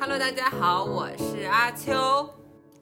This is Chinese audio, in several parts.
Hello，大家好，我是阿秋。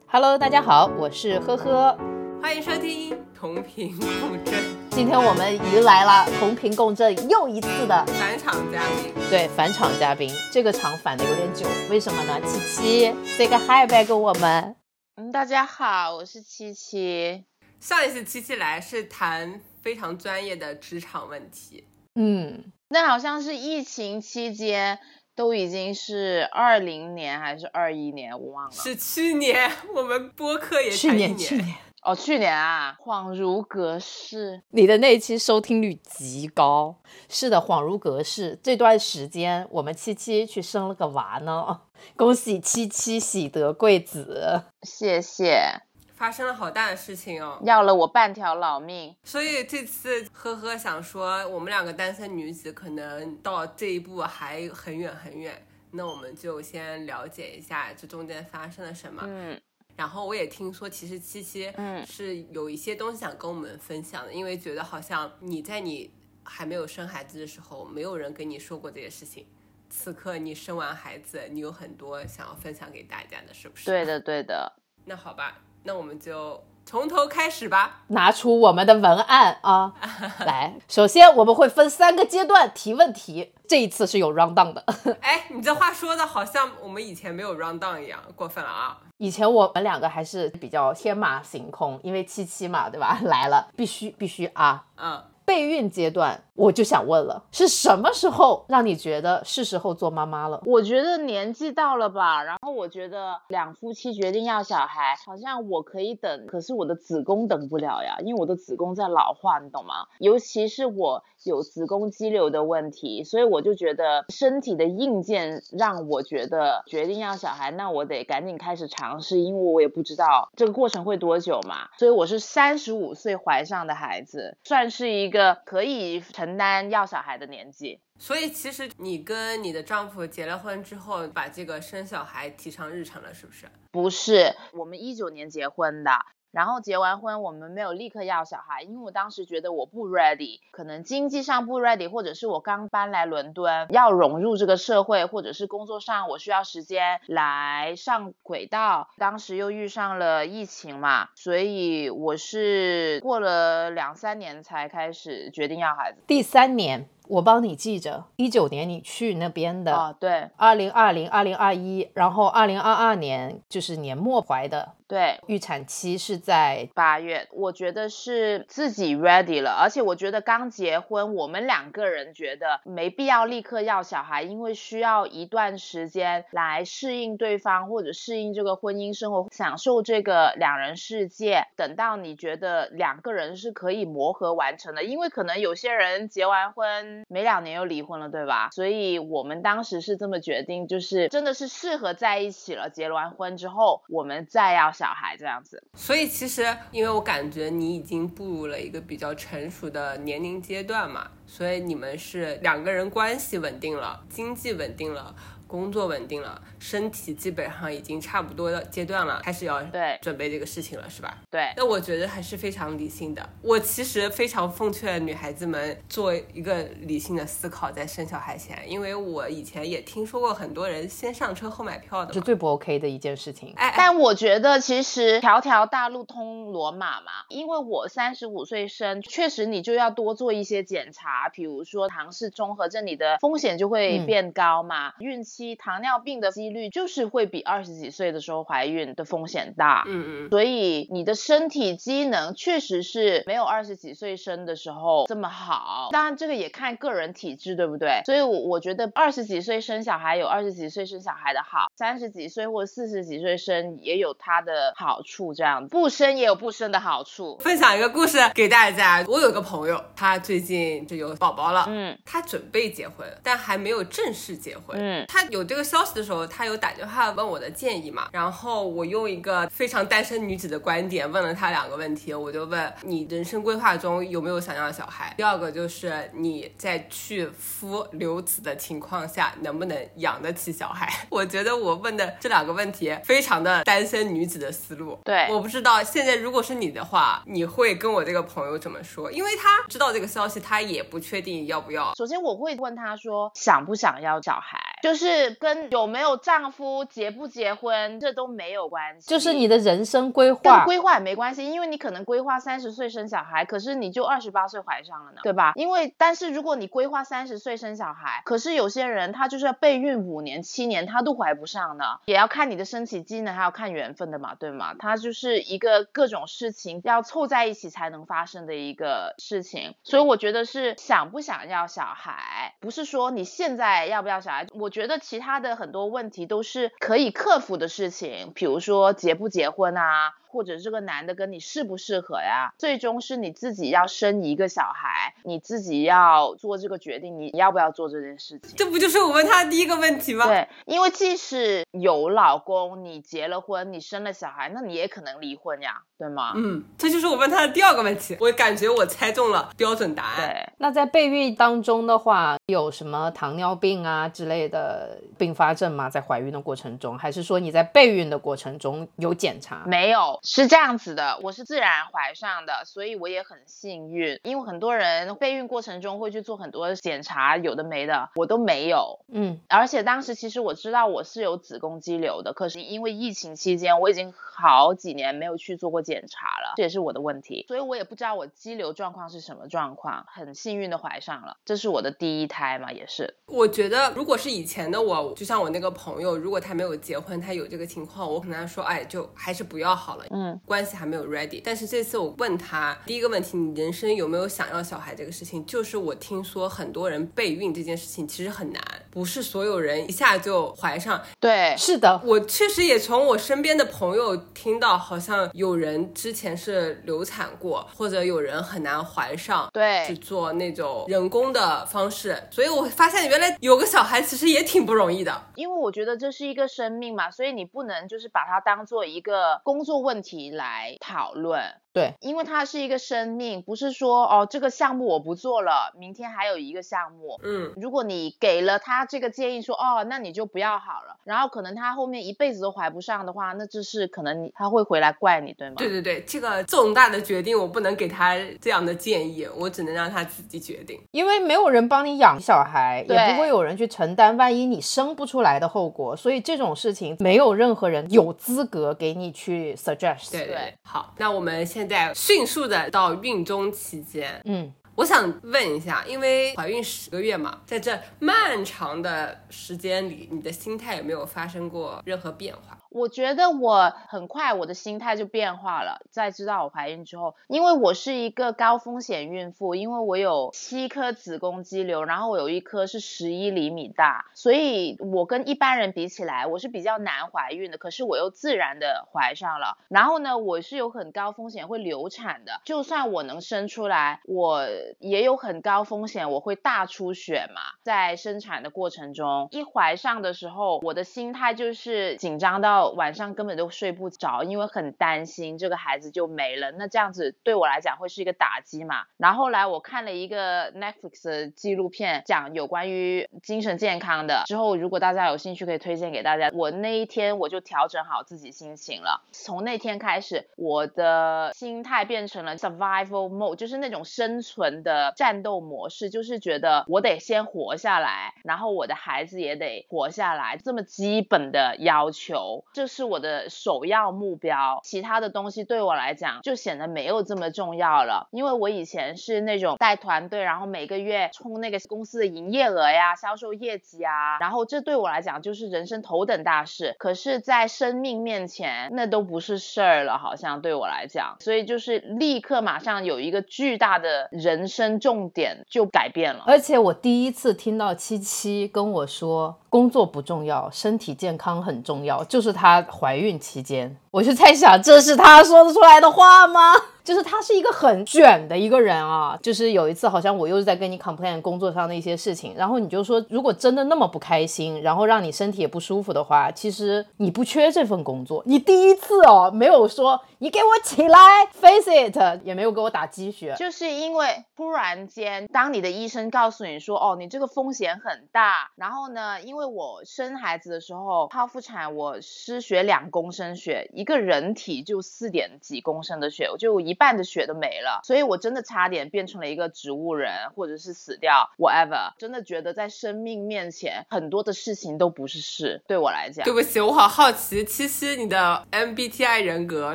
Hello，大家好，我是呵呵。欢迎收听同频共振今天我们迎来了同频共振又一次的返场嘉宾。对返场嘉宾，这个场返的有点久，为什么呢？七七，say 个 hi 呗，跟我们。嗯，大家好，我是七七。上一次七七来是谈非常专业的职场问题，嗯，那好像是疫情期间，都已经是二零年还是二一年，我忘了。是去年我们播客也去年去年哦，去年啊，恍如隔世。你的那一期收听率极高，是的，恍如隔世。这段时间我们七七去生了个娃呢，恭喜七七喜得贵子。谢谢，发生了好大的事情哦。要了我半条老命。所以这次呵呵想说，我们两个单身女子可能到这一步还很远很远，那我们就先了解一下这中间发生了什么。嗯然后我也听说，其实七七嗯是有一些东西想跟我们分享的，因为觉得好像你在你还没有生孩子的时候，没有人跟你说过这些事情。此刻你生完孩子，你有很多想要分享给大家的，是不是？对。的，对的。那好吧，那我们就从头开始吧。拿出我们的文案啊，来，首先我们会分三个阶段提问题，这一次是有 round down 的。哎，你这话说的好像我们以前没有 round down 一样，过分了啊！以前我们两个还是比较天马行空，因为七七嘛，对吧？来了，必须必须啊！嗯，备孕阶段，我就想问了，是什么时候让你觉得是时候做妈妈了？我觉得年纪到了吧，然后我觉得两夫妻决定要小孩，好像我可以等，可是我的子宫等不了呀，因为我的子宫在老化，你懂吗？尤其是我有子宫肌瘤的问题，所以我就觉得身体的硬件让我觉得决定要小孩，那我得赶紧开始尝试，因为我也不知道这个过程会多久嘛。所以我是三十五岁怀上的孩子，算是一个可以成承担要小孩的年纪。所以其实你跟你的丈夫结了婚之后，把这个生小孩提上日程了，是不是？不是，我们一九年结婚的，然后结完婚我们没有立刻要小孩，因为我当时觉得我不 ready，可能经济上不 ready，或者是我刚搬来伦敦，要融入这个社会，或者是工作上我需要时间来上轨道。当时又遇上了疫情嘛，所以我是过了两三年才开始决定要孩子。第三年，我帮你记着，一九年你去那边的，哦，对二零二零、二零二一，然后二零二二年就是年末怀的，对，预产期是在八月，我觉得是自己 ready 了，而且我觉得刚结婚，我们两个人觉得没必要立刻要小孩，因为需要一段时间来适应对方或者适应这个婚姻生活，享受这个两人世界。等到你觉得两个人是可以磨合完成的，因为可能有些人结完婚没两年又离婚了，对吧？所以我们当时是这么决定，就是真的是适合在一起了，结完婚之后我们再要小孩这样子。所以其实，因为我感觉你已经步入了一个比较成熟的年龄阶段嘛，所以你们是两个人关系稳定了，经济稳定了。工作稳定了，身体基本上已经差不多的阶段了，开始要对准备这个事情了，是吧？对，那我觉得还是非常理性的。我其实非常奉劝女孩子们做一个理性的思考，在生小孩前，因为我以前也听说过很多人先上车后买票的。是最不 OK 的一件事情。哎哎，但我觉得其实条条大路通罗马嘛，因为我三十五岁生，确实你就要多做一些检查，比如说唐氏综合症，你的风险就会嗯变高嘛。孕期糖尿病的几率就是会比二十几岁的时候怀孕的风险大。嗯嗯，所以你的身体机能确实是没有二十几岁生的时候这么好，当然这个也看个人体质，对不对？所以我我觉得二十几岁生小孩有二十几岁生小孩的好，三十几岁或四十几岁生也有它的好处，这样不生也有不生的好处。分享一个故事给大家。我有个朋友，他最近就有宝宝了，嗯他准备结婚，但还没有正式结婚。嗯他有这个消息的时候，他有打电话问我的建议嘛，然后我用一个非常单身女子的观点问了他两个问题，我就问你人生规划中有没有想要小孩？第二个就是你在去夫留子的情况下能不能养得起小孩？我觉得我问的这两个问题非常的单身女子的思路。对我不知道现在如果是你的话，你会跟我这个朋友怎么说？因为他知道这个消息，他也不确定要不要。首先我会问他说想不想要小孩。就是跟有没有丈夫、结不结婚这都没有关系，就是你的人生规跟划。规划也没关系，因为你可能规划三十岁生小孩，可是你就二十八岁怀上了呢，对吧？因为但是如果你规划三十岁生小孩，可是有些人他就是要备孕五年、七年，他都怀不上呢，也要看你的身体机能，还要看缘分的嘛，对吗？它就是一个各种事情要凑在一起才能发生的一个事情，所以我觉得是想不想要小孩，不是说你现在要不要小孩。我我觉得其他的很多问题都是可以克服的事情，比如说结不结婚啊，或者这个男的跟你适不适合呀，最终是你自己要生一个小孩，你自己要做这个决定，你要不要做这件事情。这不就是我问他的第一个问题吗？对，因为即使有老公，你结了婚，你生了小孩，那你也可能离婚呀，对吗？嗯，这就是我问他的第二个问题。我感觉我猜中了标准答案。对，那在备孕当中的话，有什么糖尿病啊之类的并发症吗？在怀孕的过程中，还是说你在备孕的过程中有检查？没有，是这样子的，我是自然怀上的，所以我也很幸运，因为很多人备孕过程中会去做很多检查，有的没的，我都没有。嗯，而且当时其实我知道我是有子宫肌瘤的，可是因为疫情期间，我已经好几年没有去做过检查了，这也是我的问题，所以我也不知道我肌瘤状况是什么状况。很幸运的怀上了，这是我的第一胎嘛，也是。我觉得如果是以前的我，就像我那个朋友，如果他没有结婚，他有这个情况，我可能说，哎，就还是不要好了，嗯，关系还没有 ready。但是这次我问他第一个问题，你人生有没有想要小孩这个事情，就是我听说很多人备孕这件事情其实很难，不是所有人一下就怀上。对，是的，我确实也从我身边的朋友听到，好像有人之前是流产过，或者有人很难怀上，对去做那种人工的方式。所以我发现原来有个小孩其实也挺不容易的。因为我觉得这是一个生命嘛，所以你不能就是把它当做一个工作问问题来讨论。对，因为它是一个生命，不是说哦这个项目我不做了，明天还有一个项目。嗯，如果你给了他这个建议说哦，那你就不要好了，然后可能他后面一辈子都怀不上的话，那就是可能你他会回来怪你，对吗？对对对，这个重大的决定我不能给他这样的建议，我只能让他自己决定。因为没有人帮你养小孩，也不会有人去承担万一你生不出来的后果，所以这种事情没有任何人有资格给你去 suggest。对对对好，那我们现在迅速的到孕中期间，嗯，我想问一下，因为怀孕十个月嘛，在这漫长的时间里，你的心态有没有发生过任何变化？我觉得我很快我的心态就变化了，在知道我怀孕之后，因为我是一个高风险孕妇，因为我有七颗子宫肌瘤，然后我有一颗是十一厘米大，所以我跟一般人比起来，我是比较难怀孕的，可是我又自然的怀上了。然后呢，我是有很高风险会流产的，就算我能生出来，我也有很高风险我会大出血嘛，在生产的过程中，一怀上的时候，我的心态就是紧张到。晚上根本都睡不着，因为很担心这个孩子就没了。那这样子对我来讲会是一个打击嘛？然后后来我看了一个 Netflix 的纪录片，讲有关于精神健康的。之后如果大家有兴趣，可以推荐给大家。我那一天我就调整好自己心情了。从那天开始，我的心态变成了 survival mode，就是那种生存的战斗模式，就是觉得我得先活下来，然后我的孩子也得活下来，这么基本的要求。这是我的首要目标，其他的东西对我来讲就显得没有这么重要了。因为我以前是那种带团队，然后每个月冲那个公司的营业额呀、销售业绩啊，然后这对我来讲就是人生头等大事。可是，在生命面前，那都不是事儿了，好像对我来讲，所以就是立刻马上有一个巨大的人生重点就改变了。而且我第一次听到七七跟我说，工作不重要，身体健康很重要，就是她怀孕期间，我就在想，这是他说得出来的话吗？就是他是一个很卷的一个人啊。就是有一次，好像我又在跟你 complain 工作上的一些事情，然后你就说，如果真的那么不开心，然后让你身体也不舒服的话，其实你不缺这份工作。你第一次哦，没有说你给我起来，face it，也没有给我打鸡血。就是因为突然间，当你的医生告诉你说，哦，你这个风险很大，然后呢，因为我生孩子的时候剖腹产，我失血两公升血，一个人体就四点几公升的血，我就一半的血都没了，所以我真的差点变成了一个植物人，或者是死掉，whatever。真的觉得在生命面前，很多的事情都不是事，对我来讲。对不起，我好好奇，七七你的 MBTI 人格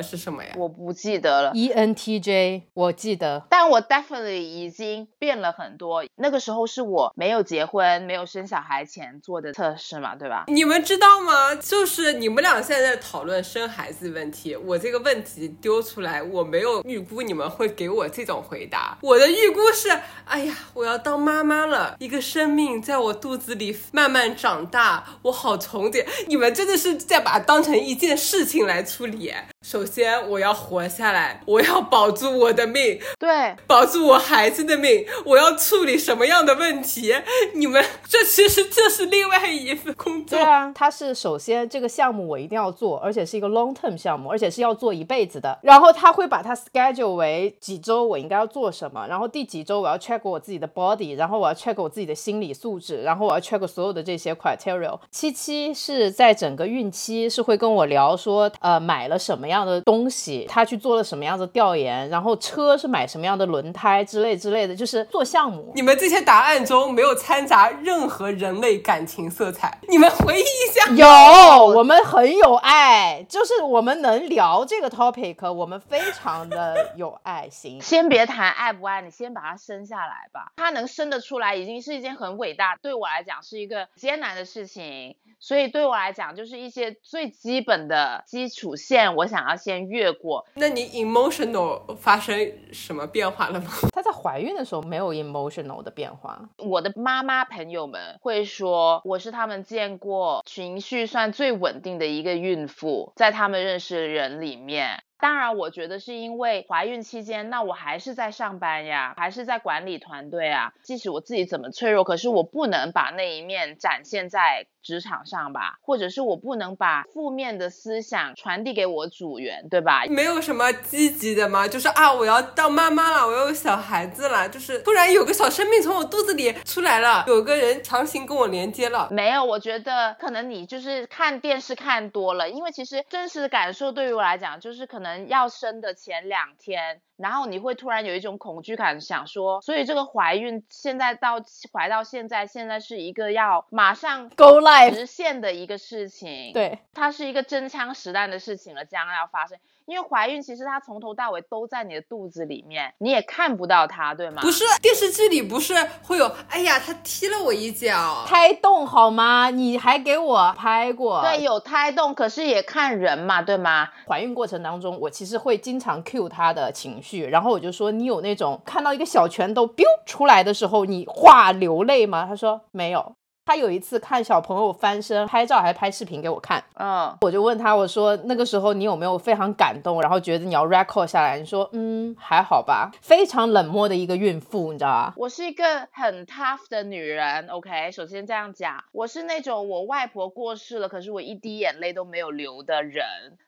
是什么呀？我不记得了，E ENTJ 我记得，但我 definitely 已经变了很多。那个时候是我没有结婚、没有生小孩前做的测试嘛，对吧？你们知道吗？就是你们俩现在在讨论生孩子问题，我这个问题丢出来，我没有预估你们会给我这种回答。我的预估是，哎呀，我要当妈妈了，一个生命在我肚子里慢慢长大，我好憧憬。你们真的是在把它当成一件事情来处理。首先，我要活下来，我要保住我的命，对，保住我孩子的命，我要处理什么样的问题？你们这其实这是另外一份工作。对啊，它是首先这个项目我一定要做，而且是一个 long term 项目，而且是要做一辈子的。然后他会把它 schedule 为几周我应该要做什么，然后第几周我要 check 我自己的 body，然后我要 check 我自己的心理素质，然后我要 check 所有的这些 criteria。七七是在整个孕期是会跟我聊说，呃，买了什么样的东西，他去做了什么样的调研，然后车是买什么样的轮胎之类之类的，就是做项目。你们这些答案中没有掺杂任何人类感情色彩，你们回忆一下。有，我们很有爱，就是我们能聊这个 topic，我们非常的有爱心。先别谈爱不爱，你先把它生下来吧。它能生得出来，已经是一件很伟大，对我来讲是一个艰难的事情。所以对我来讲，就是一些最基本的基础线，我想要先越过。那你 emotional 发生什么变化了吗？她在怀孕的时候没有 emotional 的变化，我的妈妈朋友们会说，我是他们见过情绪算最稳定的一个孕妇，在他们认识的人里面。当然，我觉得是因为怀孕期间，那我还是在上班呀，还是在管理团队啊。即使我自己怎么脆弱，可是我不能把那一面展现在职场上吧，或者是我不能把负面的思想传递给我组员，对吧？没有什么积极的吗？就是啊，我要当妈妈了，我要有小孩子了，就是突然有个小生命从我肚子里出来了，有个人强行跟我连接了。没有，我觉得可能你就是看电视看多了，因为其实真实的感受对于我来讲，就是可能要生的前两天，然后你会突然有一种恐惧感，想说，所以这个怀孕现在到怀到现在，现在是一个要马上 Go live 实现的一个事情，，对，它是一个真枪实弹的事情了，将要发生。因为怀孕其实它从头到尾都在你的肚子里面，你也看不到它，对吗？不是电视剧里不是会有，哎呀，他踢了我一脚，胎动好吗？你还给我拍过？对，有胎动，可是也看人嘛，对吗？怀孕过程当中，我其实会经常 cue 她的情绪，然后我就说你有那种看到一个小拳头 biu 出来的时候，你哗流泪吗？他说没有。她有一次看小朋友翻身，拍照还拍视频给我看，嗯，我就问他，我说那个时候你有没有非常感动，然后觉得你要 record 下来？你说嗯还好吧，非常冷漠的一个孕妇，你知道吧？我是一个很 tough 的女人，OK，首先这样讲，我是那种我外婆过世了，可是我一滴眼泪都没有流的人，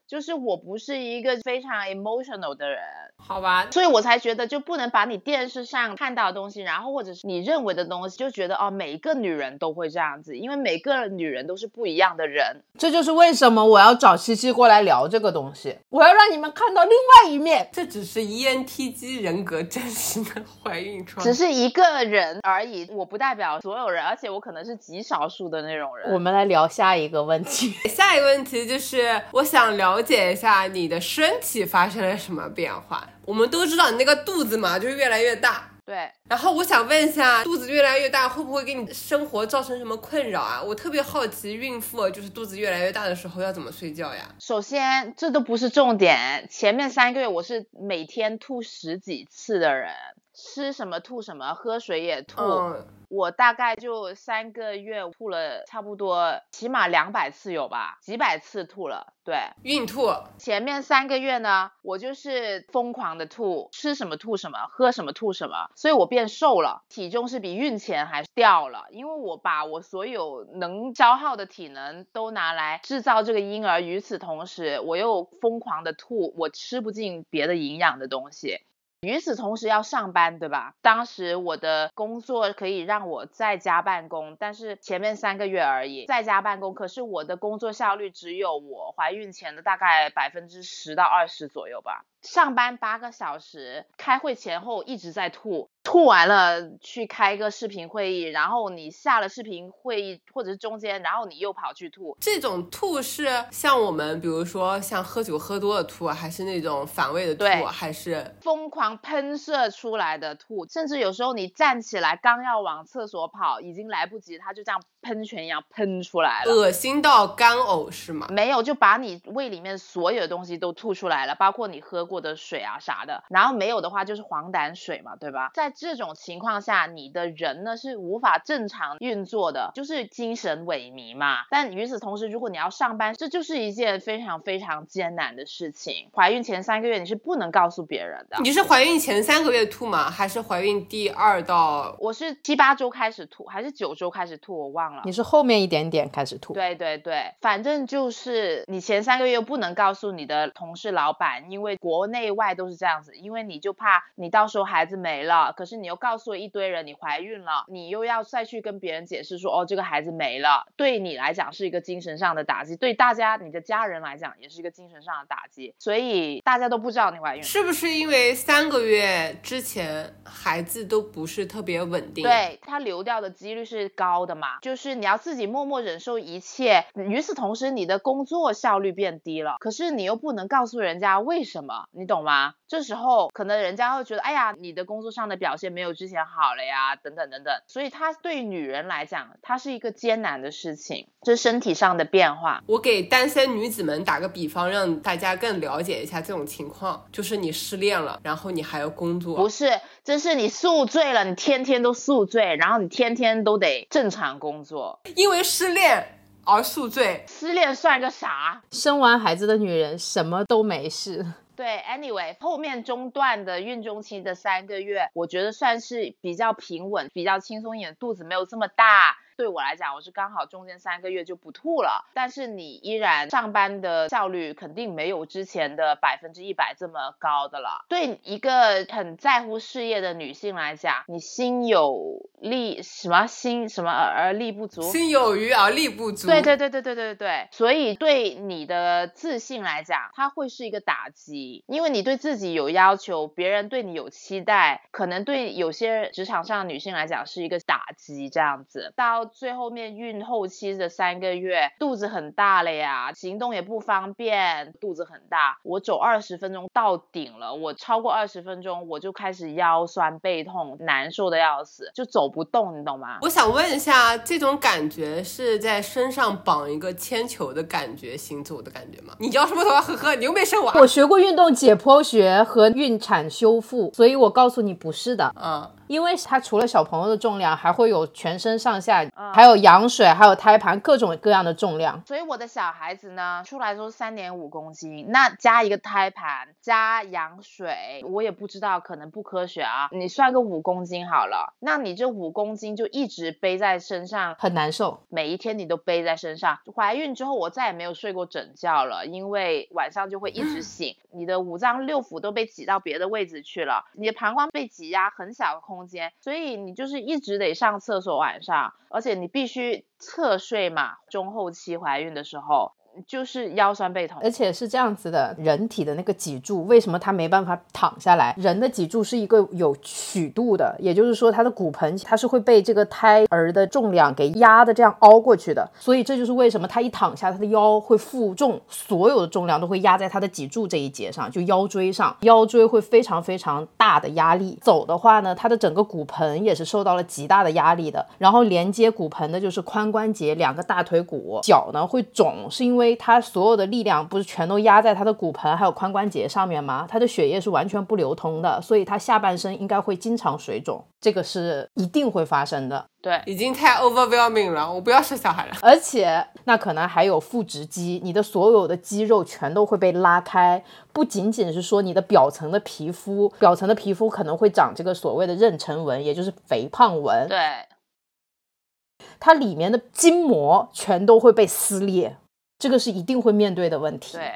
就是我不是一个非常 emotional 的人，好吧，所以我才觉得就不能把你电视上看到的东西，然后或者是你认为的东西，就觉得哦，每一个女人都会这样子，因为每个女人都是不一样的人。这就是为什么我要找七七过来聊这个东西，我要让你们看到另外一面。这只是 E ENTJ 人格真实的怀孕状态。只是一个人而已，我不代表所有人，而且我可能是极少数的那种人。我们来聊下一个问题。下一个问题就是，我想了解一下你的身体发生了什么变化。我们都知道你那个肚子嘛，就越来越大。对，然后我想问一下，肚子越来越大会不会给你生活造成什么困扰啊？我特别好奇，孕妇就是肚子越来越大的时候要怎么睡觉呀？首先这都不是重点，前面三个月我是每天吐十几次的人，吃什么吐什么，喝水也吐。嗯，我大概就三个月吐了差不多起码两百次有吧，几百次吐了。对，孕吐，前面三个月呢，我就是疯狂的吐，吃什么吐什么，喝什么吐什么，所以我变瘦了，体重是比孕前还掉了，因为我把我所有能消耗的体能都拿来制造这个婴儿，与此同时我又疯狂的吐，我吃不进别的营养的东西。与此同时要上班，对吧？当时我的工作可以让我在家办公，但是前面三个月而已，在家办公，可是我的工作效率只有我怀孕前的大概百分之十到二十左右吧。上班八个小时，开会前后一直在吐。吐完了去开个视频会议，然后你下了视频会议或者是中间，然后你又跑去吐。这种吐是像我们，比如说像喝酒喝多了吐，还是那种反胃的吐，还是疯狂喷射出来的吐？甚至有时候你站起来刚要往厕所跑，已经来不及，它就这样喷泉一样喷出来了，恶心到干呕是吗？没有，就把你胃里面所有的东西都吐出来了，包括你喝过的水啊啥的。然后没有的话就是黄疸水嘛，对吧？在这种情况下，你的人呢是无法正常运作的，就是精神萎靡嘛。但与此同时，如果你要上班，这就是一件非常非常艰难的事情。怀孕前三个月你是不能告诉别人的。你是怀孕前三个月吐吗？还是怀孕第二到？我是七八周开始吐，还是九周开始吐？我忘了。你是后面一点点开始吐。对对对，反正就是你前三个月不能告诉你的同事、老板，因为国内外都是这样子，因为你就怕你到时候孩子没了，可是你又告。诉了一堆人你怀孕了，你又要再去跟别人解释说哦这个孩子没了，对你来讲是一个精神上的打击，对大家你的家人来讲也是一个精神上的打击，所以大家都不知道你怀孕，是不是因为三个月之前孩子都不是特别稳定，对他流掉的几率是高的嘛，就是你要自己默默忍受一切，与此同时你的工作效率变低了，可是你又不能告诉人家为什么，你懂吗？这时候可能人家会觉得哎呀你的工作上的表现没有。之前好了呀，等等等等，所以它对女人来讲，它是一个艰难的事情，这是身体上的变化。我给单身女子们打个比方，让大家更了解一下这种情况，就是你失恋了，然后你还要工作，不是，这是你宿醉了，你天天都宿醉，然后你天天都得正常工作，因为失恋而宿醉，失恋算个啥？生完孩子的女人什么都没事。对，anyway，后面中段的孕中期的三个月，我觉得算是比较平稳、比较轻松一点，肚子没有这么大。对我来讲，我是刚好中间三个月就不吐了，但是你依然上班的效率肯定没有之前的百分之一百这么高的了。对一个很在乎事业的女性来讲，你心有力什么心什么而力不足，心有余而力不足。对对对对对对对，所以对你的自信来讲，它会是一个打击，因为你对自己有要求，别人对你有期待，可能对有些职场上的女性来讲是一个打击，这样子到。最后面孕后期的三个月，肚子很大了呀，行动也不方便，肚子很大。我走二十分钟到顶了，我超过二十分钟我就开始腰酸背痛，难受的要死，就走不动，你懂吗？我想问一下，这种感觉是在身上绑一个铅球的感觉，行走的感觉吗？你腰什么头啊？呵呵，你又没生娃。我学过运动解剖学和孕产修复，所以我告诉你不是的。嗯。因为它除了小朋友的重量，还会有全身上下，还有羊水，还有胎盘，各种各样的重量。所以我的小孩子呢，出来说三点五公斤，那加一个胎盘，加羊水，我也不知道，可能不科学啊。你算个五公斤好了，那你这五公斤就一直背在身上，很难受。每一天你都背在身上。怀孕之后，我再也没有睡过整觉了，因为晚上就会一直醒，你的五脏六腑都被挤到别的位置去了，你的膀胱被挤压很小的空。空间，所以你就是一直得上厕所，晚上，而且你必须侧睡嘛。中后期怀孕的时候。就是腰酸背痛，而且是这样子的，人体的那个脊柱为什么它没办法躺下来？人的脊柱是一个有曲度的，也就是说它的骨盆它是会被这个胎儿的重量给压的这样凹过去的，所以这就是为什么它一躺下，它的腰会负重，所有的重量都会压在它的脊柱这一节上，就腰椎上，腰椎会非常非常大的压力。走的话呢，它的整个骨盆也是受到了极大的压力的，然后连接骨盆的就是髋关节、两个大腿骨，脚呢会肿，是因为。它所有的力量不是全都压在他的骨盆还有髋关节上面吗？他的血液是完全不流通的，所以他下半身应该会经常水肿，这个是一定会发生的。对，已经太 overwhelming 了，我不要生小孩了。而且那可能还有腹直肌，你的所有的肌肉全都会被拉开，不仅仅是说你的表层的皮肤，表层的皮肤可能会长这个所谓的妊娠纹，也就是肥胖纹。对，它里面的筋膜全都会被撕裂。这个是一定会面对的问题。对。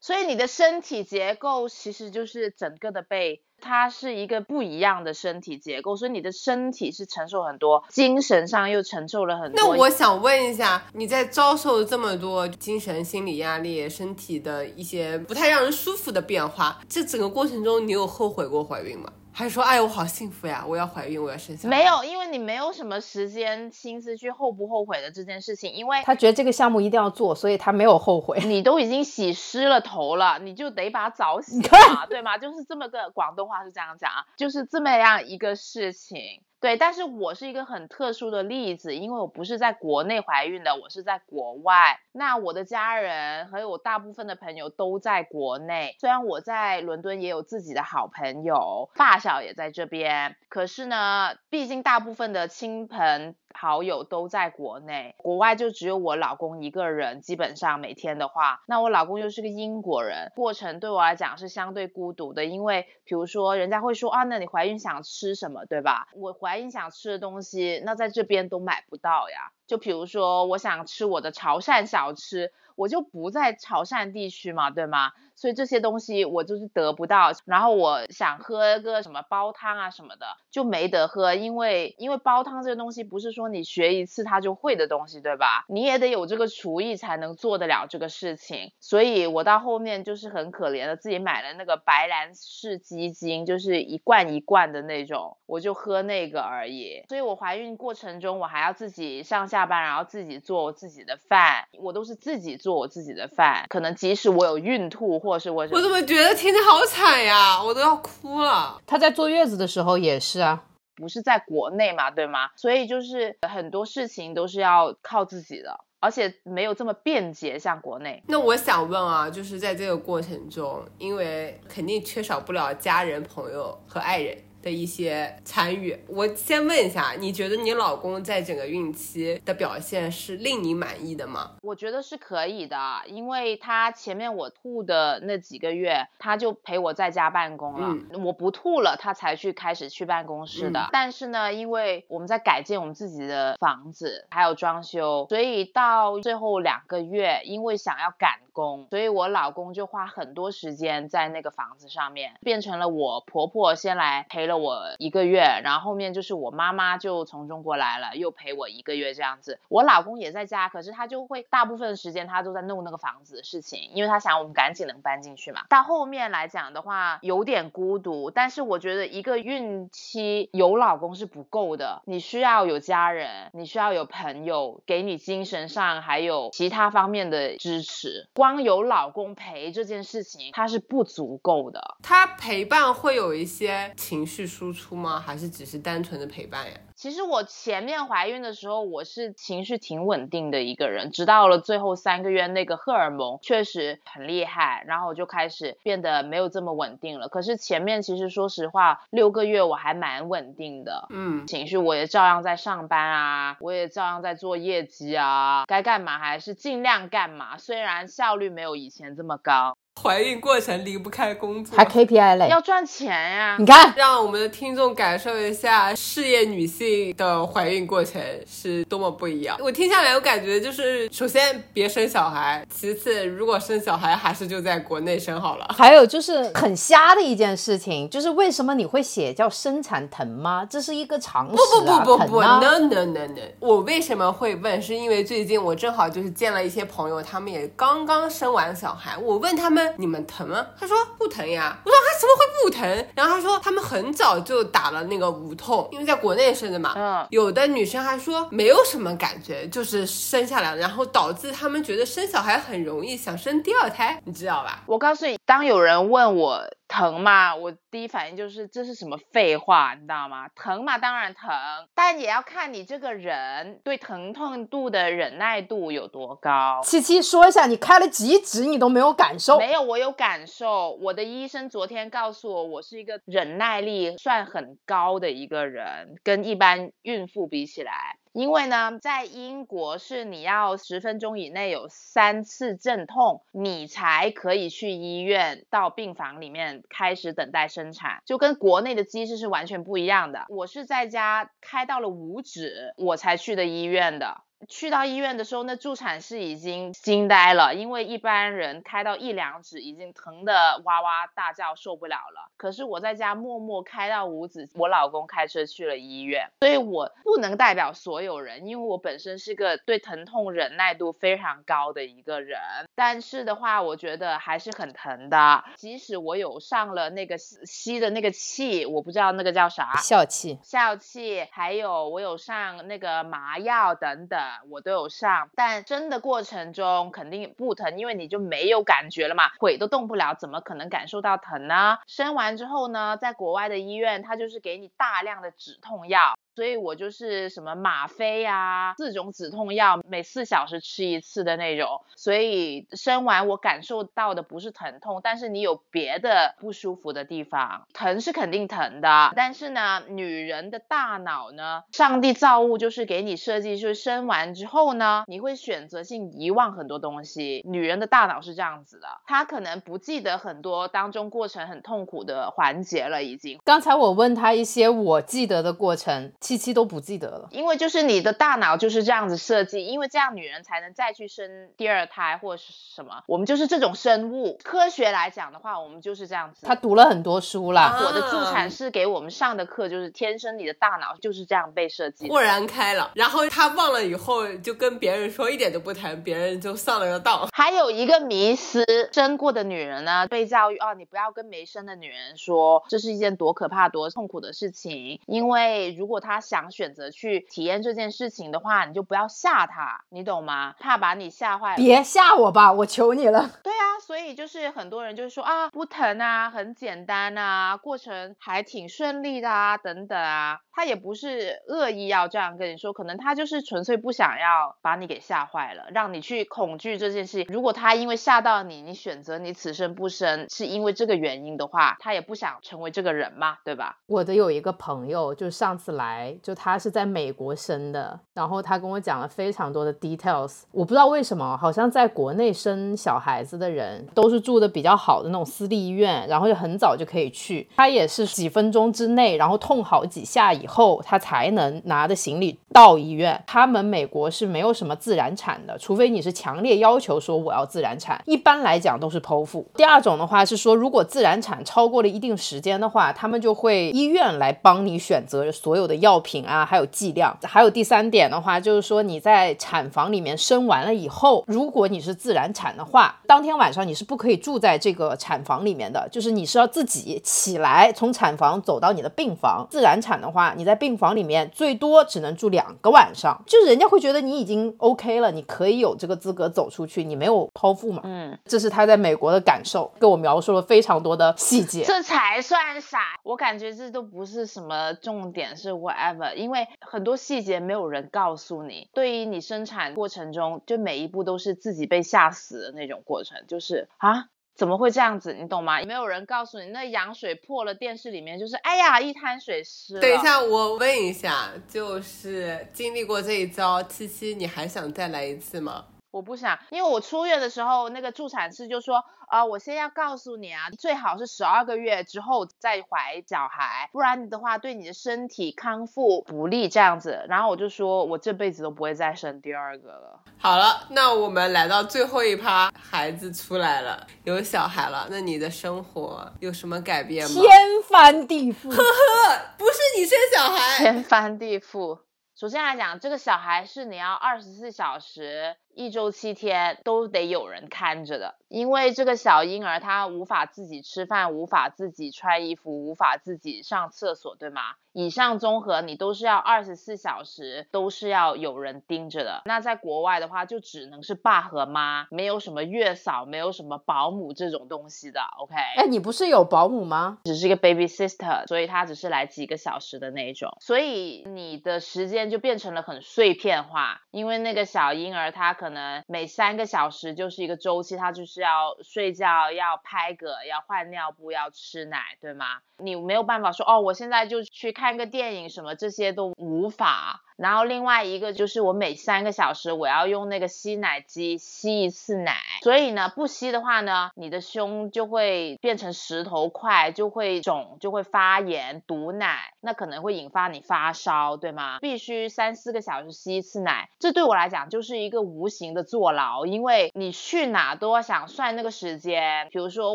所以你的身体结构其实就是整个的背，它是一个不一样的身体结构，所以你的身体是承受很多，精神上又承受了很多。那我想问一下，你在遭受这么多精神、心理压力、身体的一些不太让人舒服的变化，这整个过程中，你有后悔过怀孕吗？还是说，哎，我好幸福呀，我要怀孕，我要生小孩？没有，因为你没有什么时间心思去后不后悔的这件事情，因为他觉得这个项目一定要做，所以他没有后悔。你都已经洗湿了头了，你就得把澡洗了，对吗？就是这么个广东话是这样讲，就是这么样一个事情。对，但是我是一个很特殊的例子，因为我不是在国内怀孕的，我是在国外。那我的家人和我大部分的朋友都在国内，虽然我在伦敦也有自己的好朋友，发小也在这边，可是呢，毕竟大部分的亲朋。好友都在国内，国外就只有我老公一个人。基本上每天的话，那我老公又是个英国人，过程对我来讲是相对孤独的。因为比如说，人家会说啊，那你怀孕想吃什么，对吧？我怀孕想吃的东西，那在这边都买不到呀。就比如说，我想吃我的潮汕小吃，我就不在潮汕地区嘛，对吗？所以这些东西我就是得不到，然后我想喝个什么煲汤啊什么的就没得喝，因为因为煲汤这个东西不是说你学一次它就会的东西，对吧？你也得有这个厨艺才能做得了这个事情。所以我到后面就是很可怜的，自己买了那个白兰氏鸡精，就是一罐一罐的那种，我就喝那个而已。所以我怀孕过程中我还要自己上下班，然后自己做我自己的饭，我都是自己做我自己的饭，可能即使我有孕吐。或者是我，我怎么觉得听着好惨呀，我都要哭了。他在坐月子的时候也是啊，不是在国内嘛，对吗？所以就是很多事情都是要靠自己的，而且没有这么便捷，像国内。那我想问啊，就是在这个过程中，因为肯定缺少不了家人、朋友和爱人。的一些参与，我先问一下，你觉得你老公在整个孕期的表现是令你满意的吗？我觉得是可以的，因为他前面我吐的那几个月，他就陪我在家办公了，我不吐了，他才去开始去办公室的。但是呢，因为我们在改建我们自己的房子，还有装修，所以到最后两个月，因为想要赶工，所以我老公就花很多时间在那个房子上面，变成了我婆婆先来陪了。我一个月，然后后面就是我妈妈就从中国来了，又陪我一个月这样子。我老公也在家，可是他就会大部分时间他都在弄那个房子的事情，因为他想我们赶紧能搬进去嘛。到后面来讲的话，有点孤独，但是我觉得一个孕期有老公是不够的，你需要有家人，你需要有朋友给你精神上还有其他方面的支持。光有老公陪这件事情，它是不足够的。他陪伴会有一些情绪。输出吗？还是只是单纯的陪伴呀？其实我前面怀孕的时候，我是情绪挺稳定的一个人，直到了最后三个月，那个荷尔蒙确实很厉害，然后我就开始变得没有这么稳定了。可是前面其实说实话，六个月我还蛮稳定的，嗯，情绪我也照样在上班啊，我也照样在做业绩啊，该干嘛还是尽量干嘛，虽然效率没有以前这么高。怀孕过程离不开工作，还 KPI 类，要赚钱呀！你看，让我们的听众感受一下事业女性的怀孕过程是多么不一样。我听下来，我感觉就是，首先别生小孩，其次如果生小孩，还是就在国内生好了。还有就是很瞎的一件事情，就是为什么你会写叫生产疼吗？这是一个常识啊，不不不不不，no no no no。我为什么会问？是因为最近我正好就是见了一些朋友，他们也刚刚生完小孩，我问他们。你们疼吗？他说不疼呀。我说他怎么会不疼？然后他说他们很早就打了那个无痛，因为在国内生的嘛。嗯。有的女生还说没有什么感觉，就是生下来，然后导致他们觉得生小孩很容易，想生第二胎，你知道吧？我告诉你，当有人问我。疼嘛？我第一反应就是这是什么废话，你知道吗？疼嘛，当然疼，但也要看你这个人对疼痛度的忍耐度有多高。七七说一下，你开了几指你都没有感受？没有，我有感受。我的医生昨天告诉我，我是一个忍耐力算很高的一个人，跟一般孕妇比起来。因为呢，在英国是你要十分钟以内有三次阵痛，你才可以去医院到病房里面开始等待生产，就跟国内的机制是完全不一样的。我是在家开到了五指，我才去的医院的。去到医院的时候，那助产士已经惊呆了，因为一般人开到一两指已经疼得哇哇大叫，受不了了。可是我在家默默开到五指，我老公开车去了医院，所以我不能代表所有人，因为我本身是个对疼痛忍耐度非常高的一个人。但是的话，我觉得还是很疼的，即使我有上了那个吸的那个气，我不知道那个叫啥，笑气，笑气，还有我有上那个麻药等等，我都有上。但生的过程中肯定不疼，因为你就没有感觉了嘛，腿都动不了，怎么可能感受到疼呢？生完之后呢，在国外的医院，他就是给你大量的止痛药。所以我就是什么吗啡呀，四种止痛药，每四小时吃一次的那种。所以生完我感受到的不是疼痛，但是你有别的不舒服的地方，疼是肯定疼的。但是呢，女人的大脑呢，上帝造物就是给你设计，就是生完之后呢，你会选择性遗忘很多东西。女人的大脑是这样子的，她可能不记得很多当中过程很痛苦的环节了，已经。刚才我问她一些我记得的过程。七七都不记得了，因为就是你的大脑就是这样子设计，因为这样女人才能再去生第二胎或者是什么。我们就是这种生物，科学来讲的话，我们就是这样子。他读了很多书啦，我的助产师给我们上的课就是天生你的大脑就是这样被设计，豁然开朗。然后他忘了以后就跟别人说一点都不疼，别人就上了个当。还有一个迷思，生过的女人呢被教育哦，你不要跟没生的女人说这是一件多可怕多痛苦的事情，因为如果她。他想选择去体验这件事情的话，你就不要吓他，你懂吗？怕把你吓坏。别吓我吧，我求你了。对啊，所以就是很多人就是说啊，不疼啊，很简单啊，过程还挺顺利的啊，等等啊。他也不是恶意要这样跟你说，可能他就是纯粹不想要把你给吓坏了，让你去恐惧这件事情。如果他因为吓到你，你选择你此生不生，是因为这个原因的话，他也不想成为这个人嘛，对吧？我的有一个朋友，就上次来，就他是在美国生的，然后他跟我讲了非常多的 details。我不知道为什么，好像在国内生小孩子的人都是住的比较好的那种私立医院，然后就很早就可以去。他也是几分钟之内，然后痛好几下以。以后他才能拿着行李到医院。他们美国是没有什么自然产的，除非你是强烈要求说我要自然产。一般来讲都是剖腹。第二种的话是说，如果自然产超过了一定时间的话，他们就会医院来帮你选择所有的药品啊，还有剂量。还有第三点的话，就是说你在产房里面生完了以后，如果你是自然产的话，当天晚上你是不可以住在这个产房里面的，就是你是要自己起来从产房走到你的病房。自然产的话。你在病房里面最多只能住两个晚上，就是人家会觉得你已经 OK 了，你可以有这个资格走出去，你没有剖腹嘛？嗯，这是他在美国的感受，跟我描述了非常多的细节，这才算傻。我感觉这都不是什么重点，是 whatever，因为很多细节没有人告诉你。对于你生产过程中，就每一步都是自己被吓死的那种过程，就是啊。怎么会这样子？你懂吗？没有人告诉你，那羊水破了，电视里面就是哎呀，一滩水湿。等一下，我问一下，就是经历过这一招，七七，你还想再来一次吗？我不想，因为我出院的时候，那个助产士就说。啊，我先要告诉你啊，最好是十二个月之后再怀小孩，不然的话对你的身体康复不利这样子。然后我就说，我这辈子都不会再生第二个了。好了，那我们来到最后一趴，孩子出来了，有小孩了，那你的生活有什么改变吗？天翻地覆，呵呵，不是你生小孩，天翻地覆。首先来讲，这个小孩是你要二十四小时。一周七天都得有人看着的，因为这个小婴儿他无法自己吃饭，无法自己穿衣服，无法自己上厕所，对吗？以上综合你都是要二十四小时都是要有人盯着的。那在国外的话，就只能是爸和妈，没有什么月嫂，没有什么保姆这种东西的。OK？哎，你不是有保姆吗？只是一个 baby sister，所以他只是来几个小时的那种，所以你的时间就变成了很碎片化，因为那个小婴儿他。可可能每三个小时就是一个周期，他就是要睡觉、要拍嗝、要换尿布、要吃奶，对吗？你没有办法说哦，我现在就去看个电影什么，这些都无法。然后另外一个就是我每三个小时我要用那个吸奶机吸一次奶，所以呢不吸的话呢，你的胸就会变成石头块，就会肿，就会发炎、堵奶，那可能会引发你发烧，对吗？必须三四个小时吸一次奶，这对我来讲就是一个无形的坐牢，因为你去哪都要想算那个时间，比如说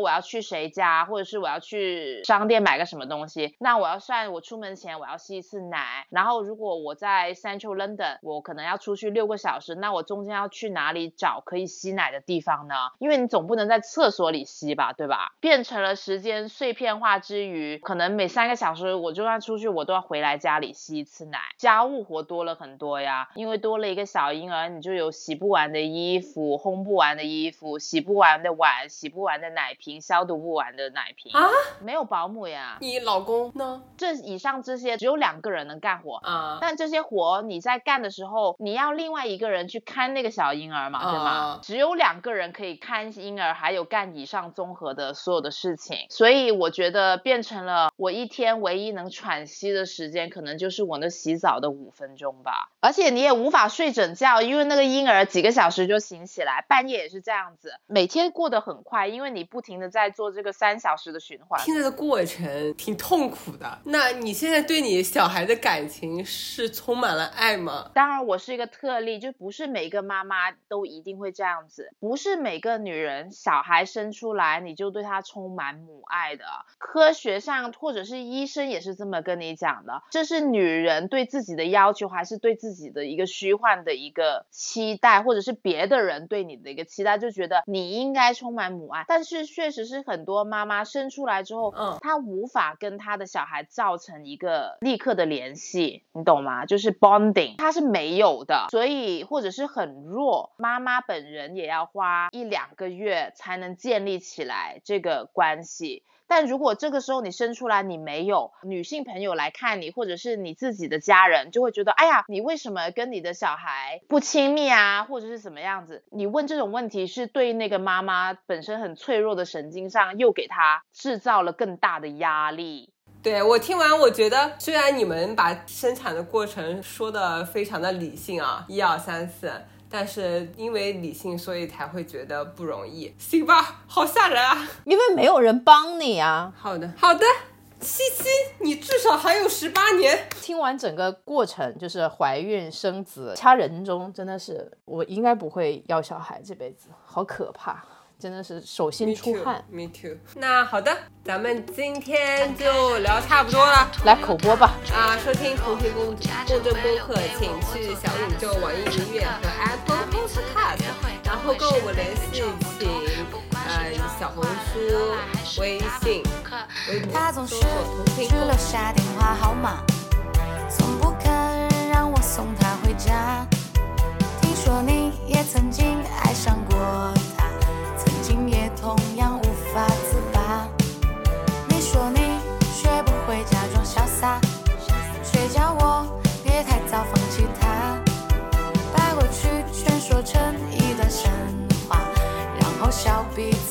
我要去谁家，或者是我要去商店买个什么东西，那我要算我出门前我要吸一次奶，然后如果我在 Central London，我可能要出去六个小时，那我中间要去哪里找可以吸奶的地方呢？因为你总不能在厕所里吸吧，对吧？变成了时间碎片化之余，可能每三个小时我就算出去，我都要回来家里吸一次奶，家务活多了很多呀。因为多了一个小婴儿，你就有洗不完的衣服、烘不完的衣服、洗不完的碗、洗不完的奶瓶、消毒不完的奶瓶啊，没有保姆呀。你老公呢？这以上这些只有两个人能干活啊，但这些活你在干的时候，你要另外一个人去看那个小婴儿嘛，对吗？只有两个人可以看婴儿，还有干以上综合的所有的事情，所以我觉得变成了我一天唯一能喘息的时间，可能就是我那洗澡的五分钟吧。而且你也无法睡整觉，因为那个婴儿几个小时就醒起来，半夜也是这样子，每天过得很快，因为你不停的在做这个三小时的循环。听着的过程挺痛苦的。那你现在对你小孩的感情是充满了爱吗？当然，我是一个特例，就不是每个妈妈都一定会这样子，不是每个女人小孩生出来你就对她充满母爱的。科学上或者是医生也是这么跟你讲的，这是女人对自己的要求，还是对自己的一个虚幻的一个期待，或者是别的人对你的一个期待，就觉得你应该充满母爱。但是确实是很多妈妈生出来之后，嗯，她无法跟她的小孩造成一个立刻的联系，你懂吗？就是 bonding，她是没有的，所以或者是很弱，妈妈本人也要花一两个月才能建立起来这个关系。但如果这个时候你生出来你没有女性朋友来看你，或者是你自己的家人，就会觉得，哎呀，你为什么跟你的小孩不亲密啊，或者是什么样子？你问这种问题是对那个妈妈本身很脆弱的神经上又给她制造了更大的压力。对我听完，我觉得虽然你们把生产的过程说的非常的理性啊，一二三四。但是因为理性，所以才会觉得不容易，行吧？好吓人啊！因为没有人帮你啊。好的，好的，七七，你至少还有十八年。听完整个过程，就是怀孕、生子、掐人中，真的是我应该不会要小孩，这辈子好可怕。真的是手心出汗。Me too, 那好的，咱们今天就聊差不多了，来口播吧。啊、收听同频共共振播客，请去小宇宙、网易云音乐和 Apple Podcast，然后跟我们联系，请呃小红书、微信、微博搜索同频共振。让我送他回家。听说你也曾经爱上过。beats.